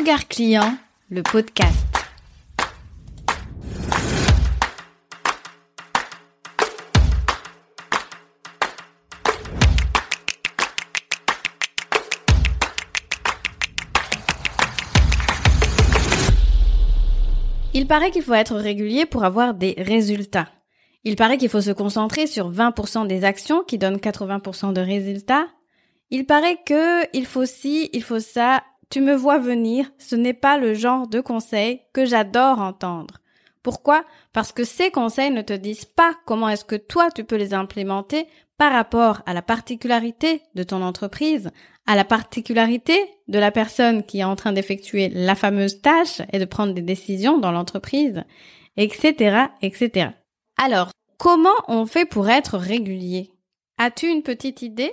Regard client, le podcast. Il paraît qu'il faut être régulier pour avoir des résultats. Il paraît qu'il faut se concentrer sur 20% des actions qui donnent 80% de résultats. Il paraît que il faut ci, il faut ça. Tu me vois venir, ce n'est pas le genre de conseil que j'adore entendre. Pourquoi? Parce que ces conseils ne te disent pas comment est-ce que toi tu peux les implémenter par rapport à la particularité de ton entreprise, à la particularité de la personne qui est en train d'effectuer la fameuse tâche et de prendre des décisions dans l'entreprise, etc., etc. Alors, comment on fait pour être régulier? As-tu une petite idée?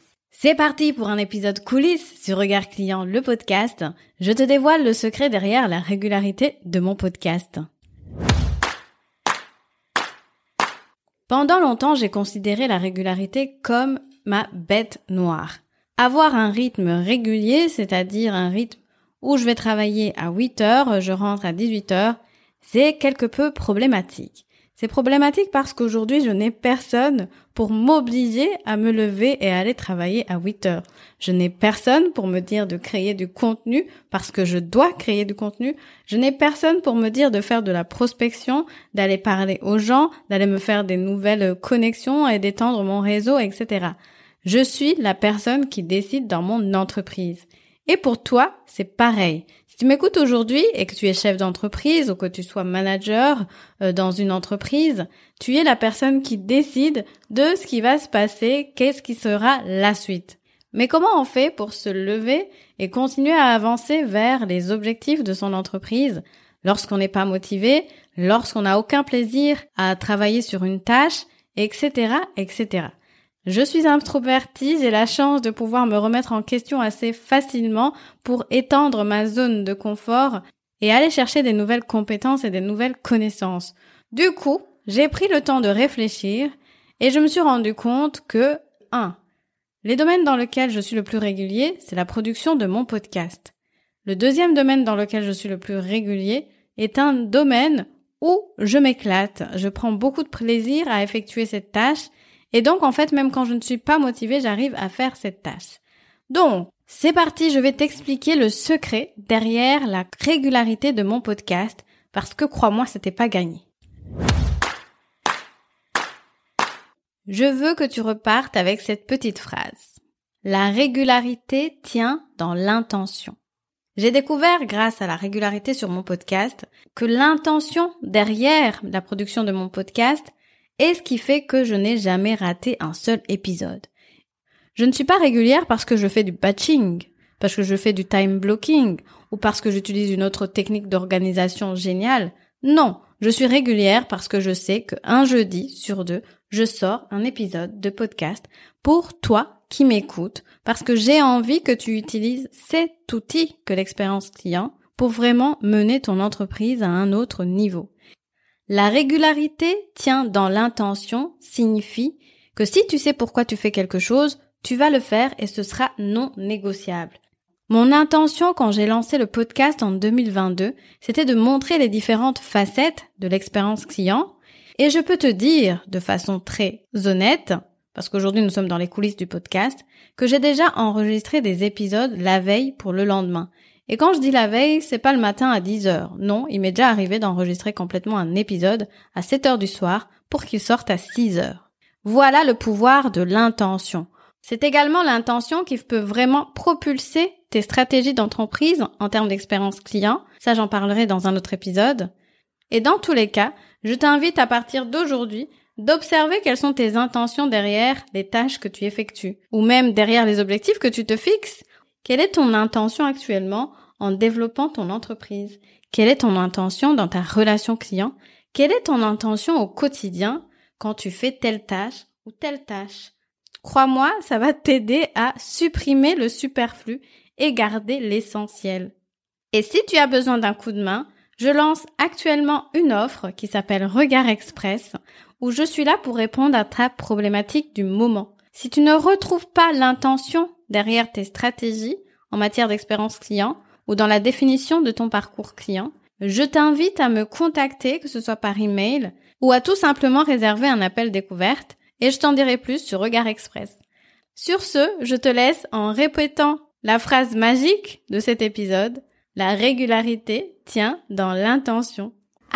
C'est parti pour un épisode coulisses sur Regard Client, le podcast. Je te dévoile le secret derrière la régularité de mon podcast. Pendant longtemps, j'ai considéré la régularité comme ma bête noire. Avoir un rythme régulier, c'est-à-dire un rythme où je vais travailler à 8 heures, je rentre à 18 heures, c'est quelque peu problématique. C'est problématique parce qu'aujourd'hui, je n'ai personne pour m'obliger à me lever et aller travailler à 8 heures. Je n'ai personne pour me dire de créer du contenu parce que je dois créer du contenu. Je n'ai personne pour me dire de faire de la prospection, d'aller parler aux gens, d'aller me faire des nouvelles connexions et d'étendre mon réseau, etc. Je suis la personne qui décide dans mon entreprise. Et pour toi, c'est pareil. Tu m'écoutes aujourd'hui et que tu es chef d'entreprise ou que tu sois manager euh, dans une entreprise, tu es la personne qui décide de ce qui va se passer, qu'est-ce qui sera la suite. Mais comment on fait pour se lever et continuer à avancer vers les objectifs de son entreprise lorsqu'on n'est pas motivé, lorsqu'on n'a aucun plaisir à travailler sur une tâche, etc., etc. Je suis introvertie, j'ai la chance de pouvoir me remettre en question assez facilement pour étendre ma zone de confort et aller chercher des nouvelles compétences et des nouvelles connaissances. Du coup, j'ai pris le temps de réfléchir et je me suis rendu compte que 1. Les domaines dans lesquels je suis le plus régulier, c'est la production de mon podcast. Le deuxième domaine dans lequel je suis le plus régulier est un domaine où je m'éclate. Je prends beaucoup de plaisir à effectuer cette tâche et donc, en fait, même quand je ne suis pas motivée, j'arrive à faire cette tâche. Donc, c'est parti, je vais t'expliquer le secret derrière la régularité de mon podcast, parce que crois-moi, c'était pas gagné. Je veux que tu repartes avec cette petite phrase. La régularité tient dans l'intention. J'ai découvert, grâce à la régularité sur mon podcast, que l'intention derrière la production de mon podcast, et ce qui fait que je n'ai jamais raté un seul épisode. Je ne suis pas régulière parce que je fais du batching, parce que je fais du time blocking ou parce que j'utilise une autre technique d'organisation géniale. Non, je suis régulière parce que je sais qu'un jeudi sur deux, je sors un épisode de podcast pour toi qui m'écoutes parce que j'ai envie que tu utilises cet outil que l'expérience client pour vraiment mener ton entreprise à un autre niveau. La régularité tient dans l'intention signifie que si tu sais pourquoi tu fais quelque chose, tu vas le faire et ce sera non négociable. Mon intention quand j'ai lancé le podcast en 2022, c'était de montrer les différentes facettes de l'expérience client et je peux te dire de façon très honnête, parce qu'aujourd'hui nous sommes dans les coulisses du podcast, que j'ai déjà enregistré des épisodes la veille pour le lendemain. Et quand je dis la veille, c'est pas le matin à 10 heures. Non, il m'est déjà arrivé d'enregistrer complètement un épisode à 7 heures du soir pour qu'il sorte à 6 heures. Voilà le pouvoir de l'intention. C'est également l'intention qui peut vraiment propulser tes stratégies d'entreprise en termes d'expérience client. Ça, j'en parlerai dans un autre épisode. Et dans tous les cas, je t'invite à partir d'aujourd'hui d'observer quelles sont tes intentions derrière les tâches que tu effectues, ou même derrière les objectifs que tu te fixes. Quelle est ton intention actuellement en développant ton entreprise? Quelle est ton intention dans ta relation client? Quelle est ton intention au quotidien quand tu fais telle tâche ou telle tâche? Crois-moi, ça va t'aider à supprimer le superflu et garder l'essentiel. Et si tu as besoin d'un coup de main, je lance actuellement une offre qui s'appelle Regard Express où je suis là pour répondre à ta problématique du moment. Si tu ne retrouves pas l'intention derrière tes stratégies en matière d'expérience client ou dans la définition de ton parcours client, je t'invite à me contacter, que ce soit par email ou à tout simplement réserver un appel découverte et je t'en dirai plus sur Regard Express. Sur ce, je te laisse en répétant la phrase magique de cet épisode. La régularité tient dans l'intention.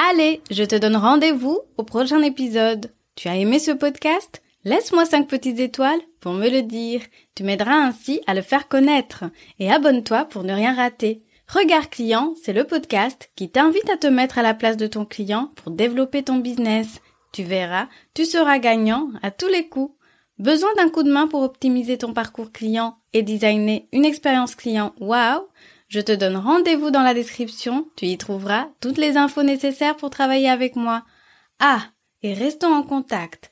Allez, je te donne rendez-vous au prochain épisode. Tu as aimé ce podcast? Laisse-moi 5 petites étoiles pour me le dire. Tu m'aideras ainsi à le faire connaître. Et abonne-toi pour ne rien rater. Regard client, c'est le podcast qui t'invite à te mettre à la place de ton client pour développer ton business. Tu verras, tu seras gagnant à tous les coups. Besoin d'un coup de main pour optimiser ton parcours client et designer une expérience client? Wow Je te donne rendez-vous dans la description, tu y trouveras toutes les infos nécessaires pour travailler avec moi. Ah, et restons en contact.